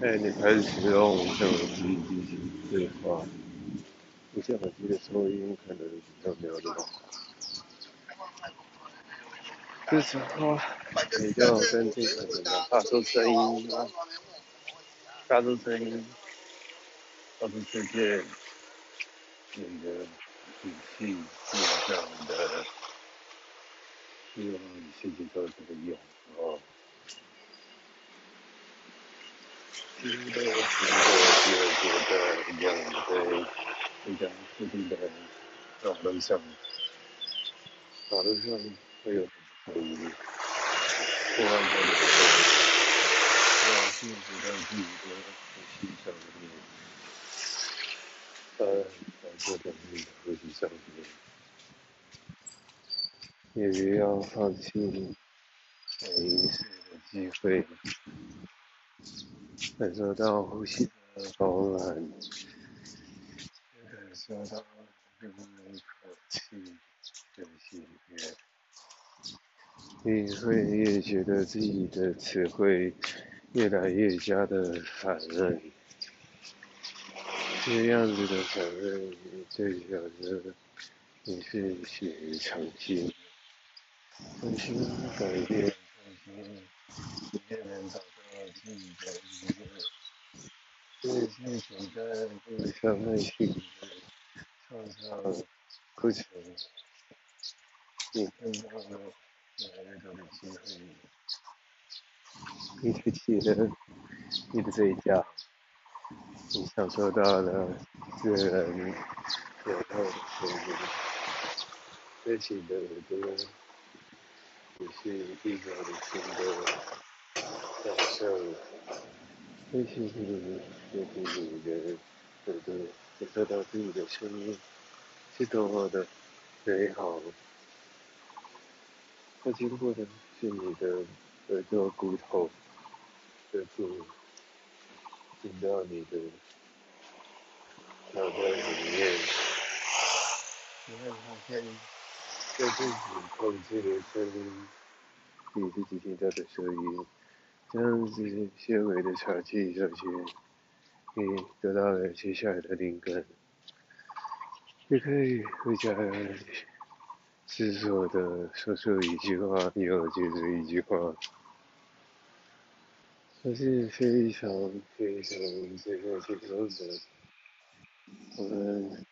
哎，你开始使用手机进行对话，不像耳机的收音可能比较没有那么好。这时候你就要跟这个怎么发出声音，发出声音，发出世界，你的语气、面上的，希望世界都这个样哦。也不要放弃每一次的机会。感受到呼吸的饱满，感受到每一口气的喜悦。你会越觉得自己的词汇越来越加的烦润，这样子的烦润就表示你是血于常进，重新改变，重新体验到。自己的一个，对自己的一个相内心的创造过程，也看到了来越多的机会，你开启了你的嘴角，你享受到了自然流动的声音，开启的耳朵，也是一秒的心。感受，内心里也听你的耳朵，感受到自己的声音是多么的美好。它经过的是你的耳朵骨头的部，进到你的脑袋里面。你会发现，在自己控制的声音，你自己听到的声音。这样子细微的巧技，这些你得到了接下来的灵感，你可以回家思索的说出一句话，以后接着一句话，这是非常非常非常轻松的。我们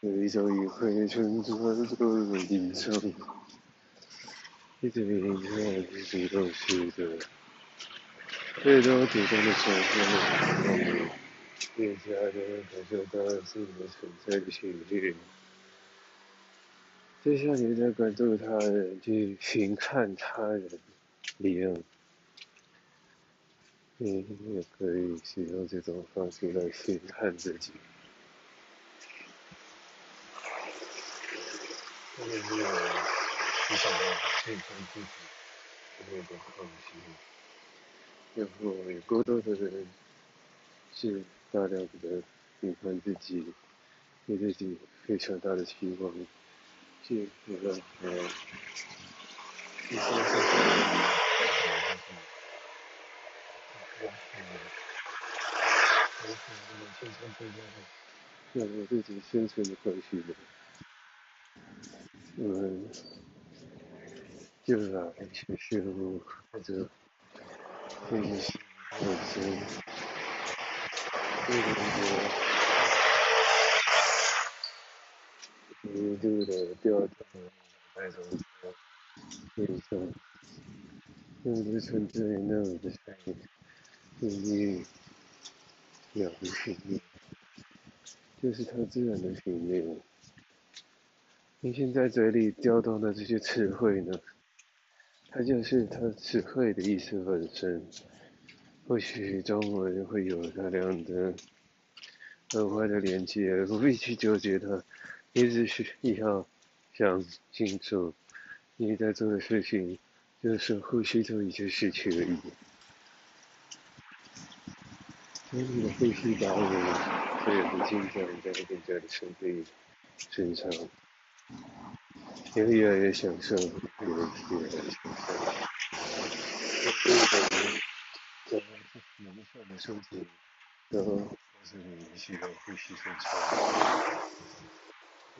有一种语汇称之为做吟唱，一直吟唱是主动式的。最多主动的时候，越加的感受到自己的存在的频率。就像你在关注他人，去寻看他人一样，你也可以使用这种方式来寻看自己。这个是非常的健康自己，特别的放心。然后有更多的人是大量的喜欢自己，对自己非常大的期望，去有了呃，一些这些让我自己生存的关系的，嗯，就来去事物或者。这些是我先一度的一度的掉到那种地上，那就存在那种的声音，声音两个频率，就是它自然的频率。你现在嘴里调动的这些词汇呢？它就是它词汇的意思本身。或许中文会有大量的额外的连接，不必去纠结它，你只需要想清楚你在做的事情，就是呼吸这一件事情而已。当你的呼吸把我所有的精在在更加的身体身上。也越来越享受，越来越享受。我的身体都告诉你需要呼吸顺畅，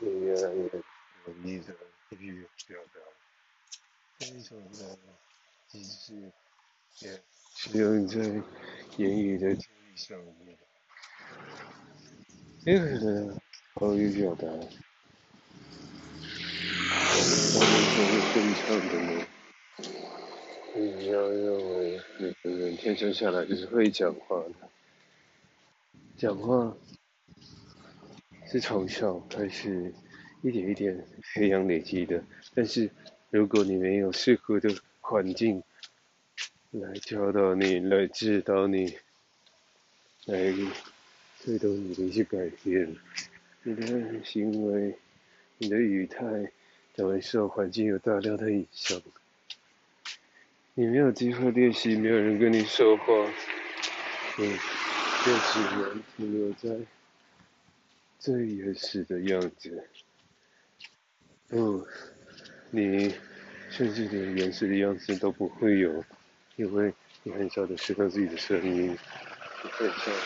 越来越容易的去表达这一种的机制，也使用在言语的建立上面，这个呢，口语表达，我们才会顺畅的吗。你要认为每个人天生下来就是会讲话的，讲话是从小开始一点一点培养累积的。但是如果你没有适合的环境来教导你、来指导你、来推动你的一些改变，你的行为、你的语态都会受环境有大量的影响。你没有机会练习，没有人跟你说话，你就只能停留在最原始的样子。不，你甚至连原始的样子都不会有，因为你很少的释放自己的声音，你很少的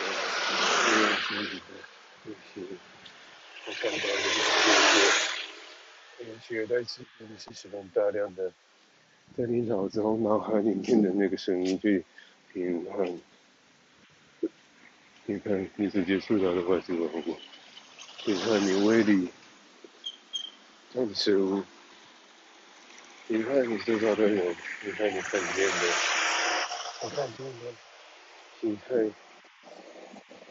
利用自己的呼吸，我看到的世界，取而代之的是什么大量的。在你脑中、脑海里面的那个声音去平衡，你看你直接触到的话是什么？你看你胃里装的食物，你看你身上的人，你看你看见的，我看见的形态，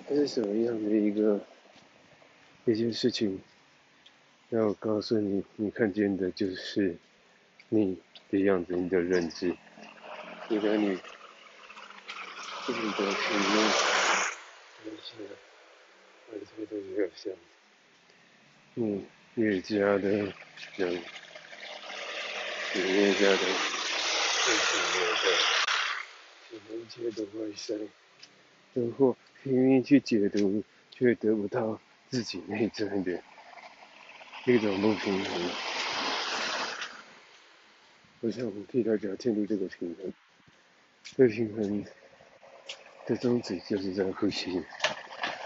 这是什么样的一个一件事情？要告诉你，你看见的就是你。的样子，你的认知，你的你，自己的体验，都是完全都是像，你越加的人，你越加的自信越大，只能解读外在，生活拼命去解读，却得不到自己内在的一种不平衡。我想替大家建立这个平衡，这平衡的宗旨就是在呼吸，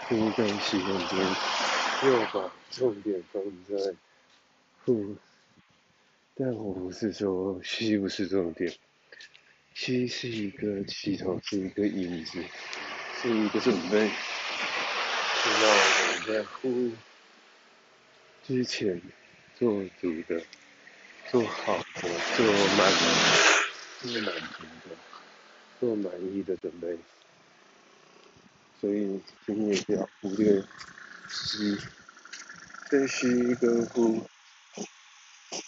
呼在吸那边，又把重点放在呼，但我不是说吸不是重点，吸是一个系统，是一个影子，是一个准备，是让我们在呼之前做足的。做好的，做满，做满足的，做满意的准备。所以，请你不要忽略吸，跟吸跟呼，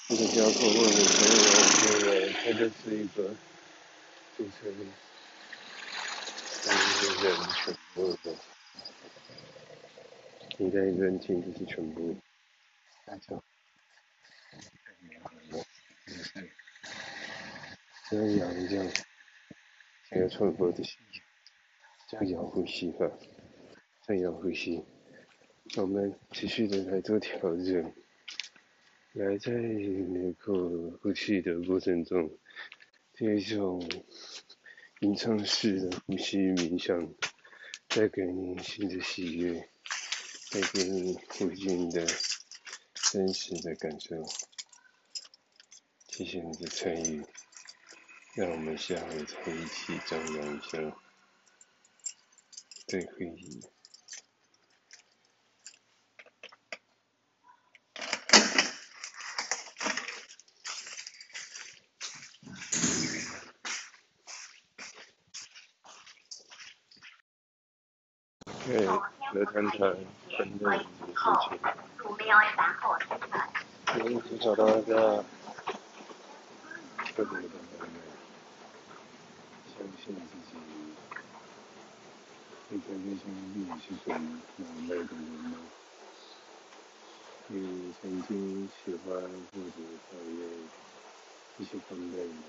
这个交错或者所有的认为它就是一个组成一个人全部的，你的人群就是全部，那就。这样一样，这个重复的吸，这样呼吸吧，这样呼吸，我们持续的来做调整，来在那个呼气的过程中，这种吟唱式的呼吸冥想，带给你新的喜悦，带给你附近的真实的感受。谢谢你的参与。让我们下回再一起张扬一下对会议。对，来谈谈分类的事情。嗯，找到一个特别的。相信自己，你在内心里是属于哪类的人吗？你曾经喜欢或者讨厌一些分类吗？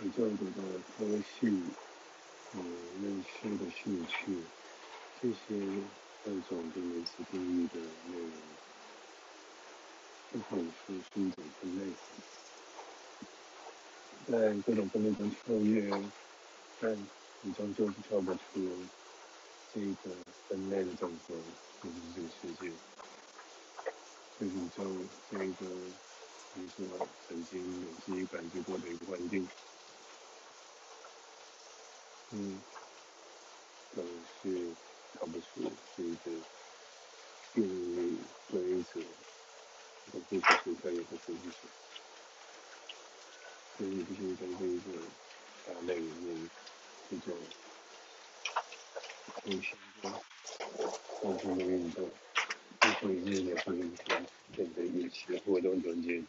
你照顾的科系，你认识的兴趣，这些各种对类似定义的内容，不管是是一种分类。在各种分类中跳跃，但你终究是跳不出这个分类的总和，就是这个世界，这宇宙，这一个你说曾经有自己感觉过的一个环境，嗯，都是看不出这一个定律规则，都不是存在，也不是不是，所以必须在这一个大类里面。这种呼吸的、呼吸的运动，会日也会变变得一些活动中间，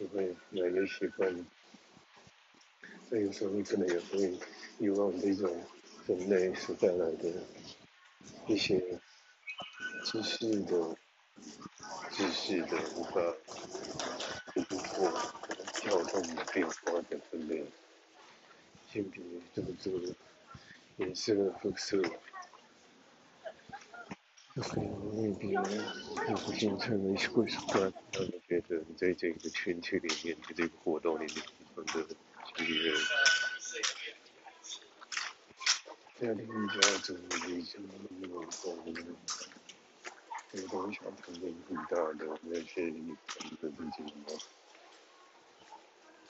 就会越来越习惯。所以有时候可能也会遗忘这种人类所带来的一些知识的、知识的无法突破、跳动的变化的分类。性别、种族、颜色、肤色，都很容易别人不形成了一些归属感，让你觉得你在这个群体里面，在这个活动里面，非常的亲人。家庭家族里什么那么多的，这个东西可能很大的，那些你自己吗？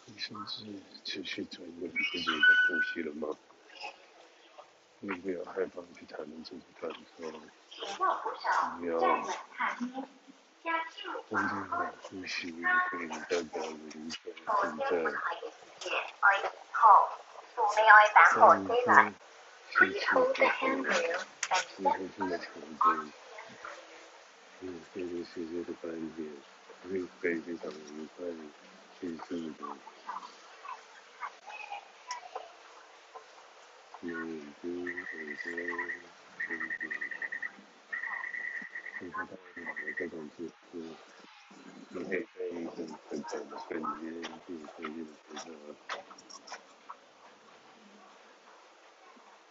你甚至持续专注自己的呼吸了吗？你不要害怕去谈论自己感受，你要真正的呼吸可以代表你一种存在。放松，吸气呼吸，吸呼吸的调整，嗯，这个世界的观点会非常愉快、轻松的。眼睛、耳朵、身体，看看到每个种子，你可以在一种很短的瞬间，去随意的觉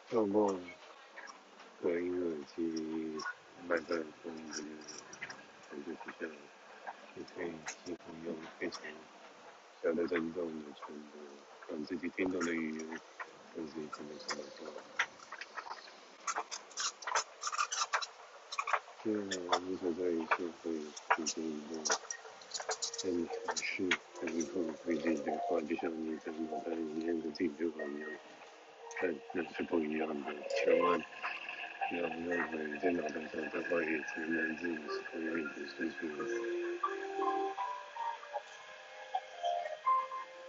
得，透过隔音耳机、麦克风的感觉之下，你可以几乎用非常小的震动的程度，让自己听懂的语言。自己可能怎么做？这样无所谓，就会进行一个很尝试，很一步推进的话，就像你在脑袋里面的进度一样，但那是不一样的。千万不要认为在脑袋上的话语只能自己是同样的事情。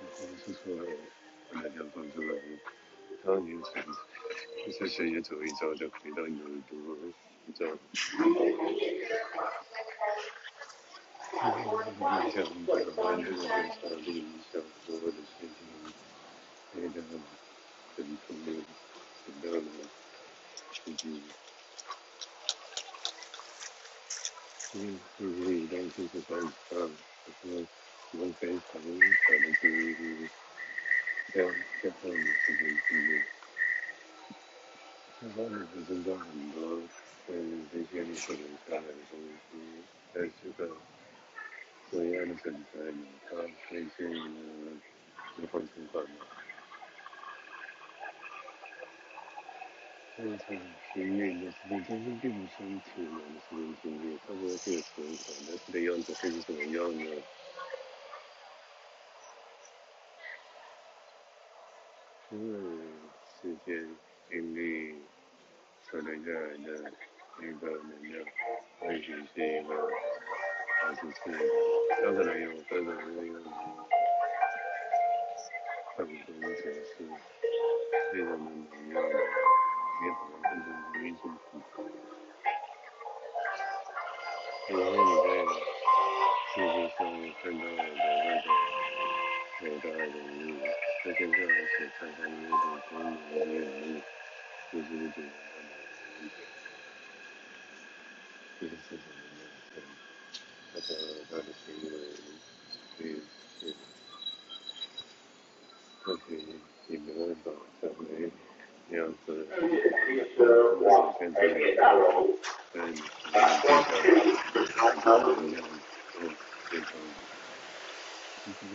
我是说，把它放出来。当你从这些世界走一遭，就回到你的耳朵，一遭。冥想，冥想，完全的冥想，冥想，所有的事情，变得很透明，变得自己。嗯，自己一旦进入到冥想，就是用非常小的注意力。这样，这样你是可以记录。这方面是增加很多跟，时间真正并不是一天的时间经历，差不多这个时间，但是的样子会是怎么样呢？因为时间、精力所累下来的一个能量，也许是一个二十次，有可能有各种各样的很多城市，非常的妙的，也可能变成无意中的。因为你在世界上看到的那种伟大的人物。在身上所散发的那种光芒和引力，就是一种能量的力量。这是非常的亮眼，他的他的行为，所以是，或许你没办法成为 you know, the, the pandemic and, and, and, and, and, and,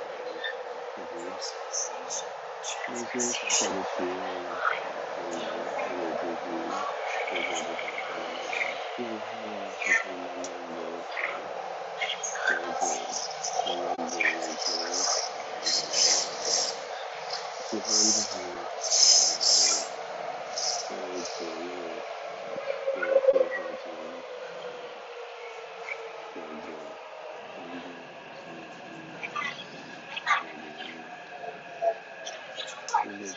那些小小的企业，嗯，有资金，有这个，嗯，然后就是慢慢的，这个，慢慢的一些，喜欢这种，呃，呃，职业，呃，规划中，呃，有。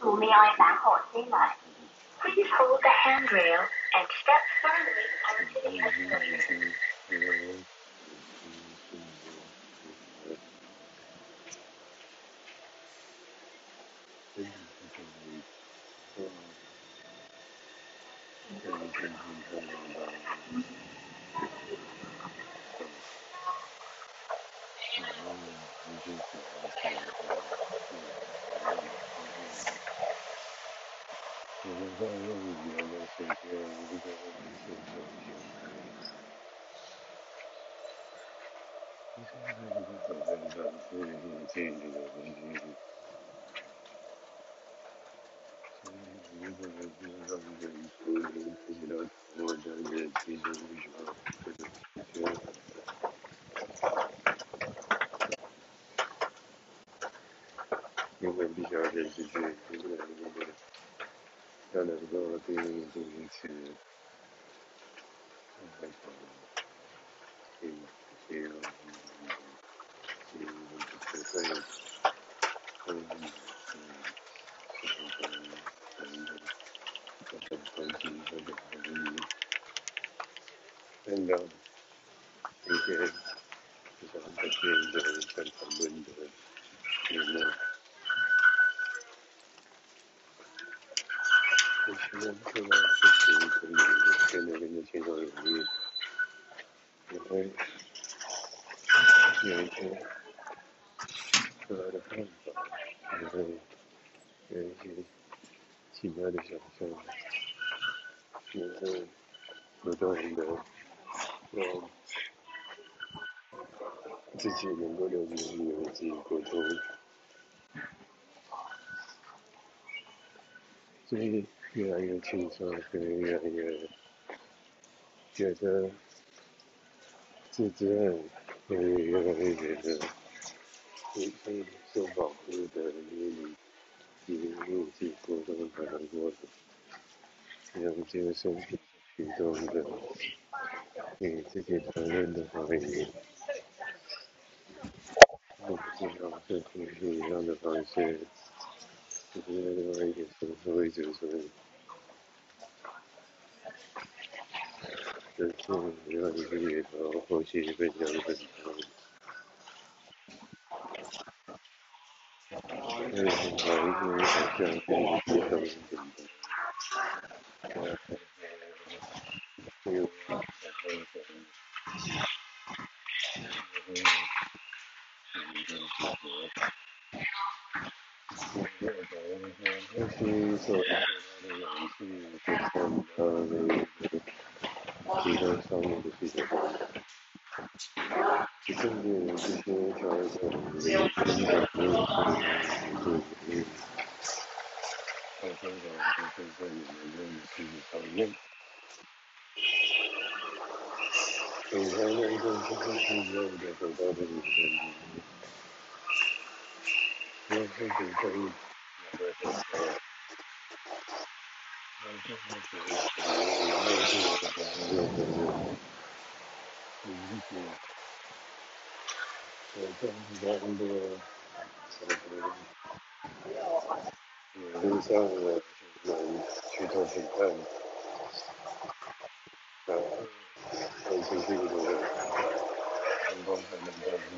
Who may I back on? and step firmly onto the earth plane. 因为必须要认识去，因为那个要能够对应这一次，那个对需要嗯，这个就是会会嗯，这个等等各种关系或者关于看到一些比较特别的在讨论的内容。我希望做到就是可以跟那边的情况有利，也会有一些出来的看法，也会有一些其他的想象，也会不断的自己能够了解有自己沟通，所以。越来越轻松，会越来越觉得自尊，会越来越觉得被被受保护的，因为你因为自己过动才能过的，用这个身体举动的给自己承认的方式，用这种是不一样的方式，就是另外一个生活一直是。就是让你自己到后期分享很多，嗯，好一些好像可以介绍一点的，呃，还有然后什么，嗯，一个组合，一个的，后期所做到的游戏，就看到那个。提高商业的需求方面，其实呢，这些条件没有增长，段时间是要的很大的一个，要是比较有的很高。嗯，就是说，呃，然后这个的话，就可能理解，呃，这样子的很多，怎么说，呃，路上的蛮去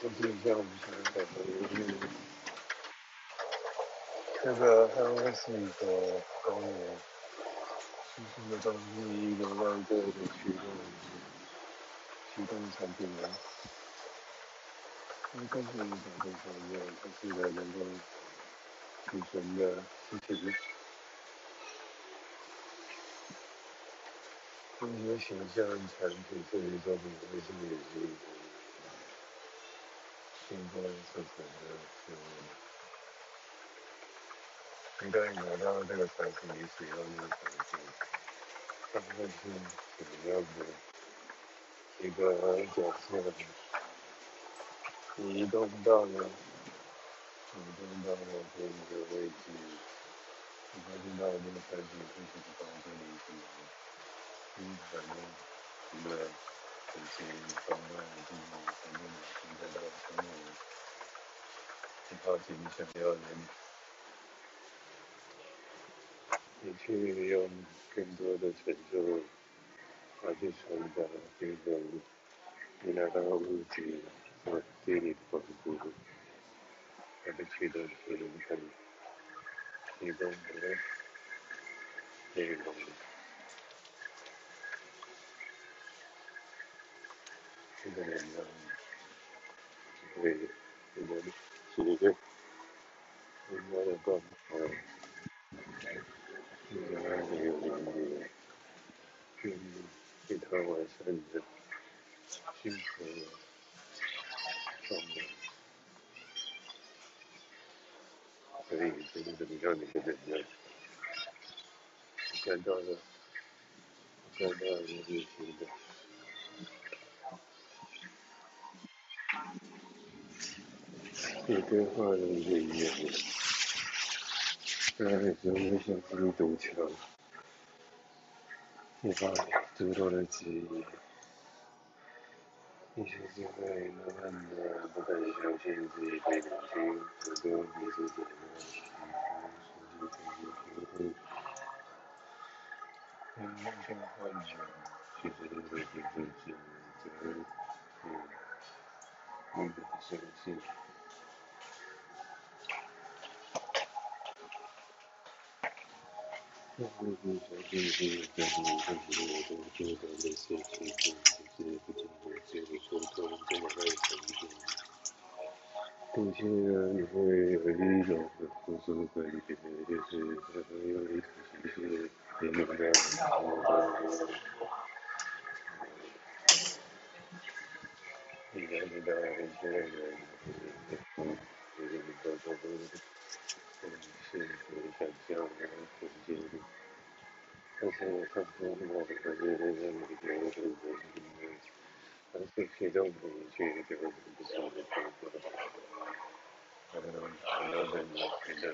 的选择，我是认为我们当时的一种主要是最后的是消化的，不是像我们现在的。这个它是一个高原，新兴的东西，一个外在的驱动，驱动产品啊。它更是一种更商业，它是一个能够储存的事情。这些形象产品这些作品，为什么也是一个现在生产的是？一旦拿到这个产品，你使用这个产品，它会是什么样的一个角色呢？移动到了，移动到了这一个位置，你发现到这个产品是什么高度的一个生产的一个很新方案，进行产品的生产到成为。好奇想要能，你去用更多的成就，来去传达这种你拿到物质所对你的帮助，来去的是很提供的内容。这个能量会我们是一个应该的状态，应该有能力去其他完善的幸福状态，所以这个能量的能量看到了，看到了就行的。你对话的语言，当然是会像是堵墙，你把诸多的记忆，一些机会慢慢的不敢相信自己被扭曲，很多你自己的其他实际东西都会，因梦境幻觉，其实都是自己自责，嗯，你的相信。那未必相信是在你看起来都做的那些情况，就是不经过这个沟通这么爱成就。并且，你会有一种很舒服的感觉，就是有一种情绪连接在我的，你感觉到很自然的，嗯，就是你做做做，嗯，是你想象的空间里。但是我看出我的感觉在那里给我的人生，但是其中的一句给我不少的帮助，可能很多人觉得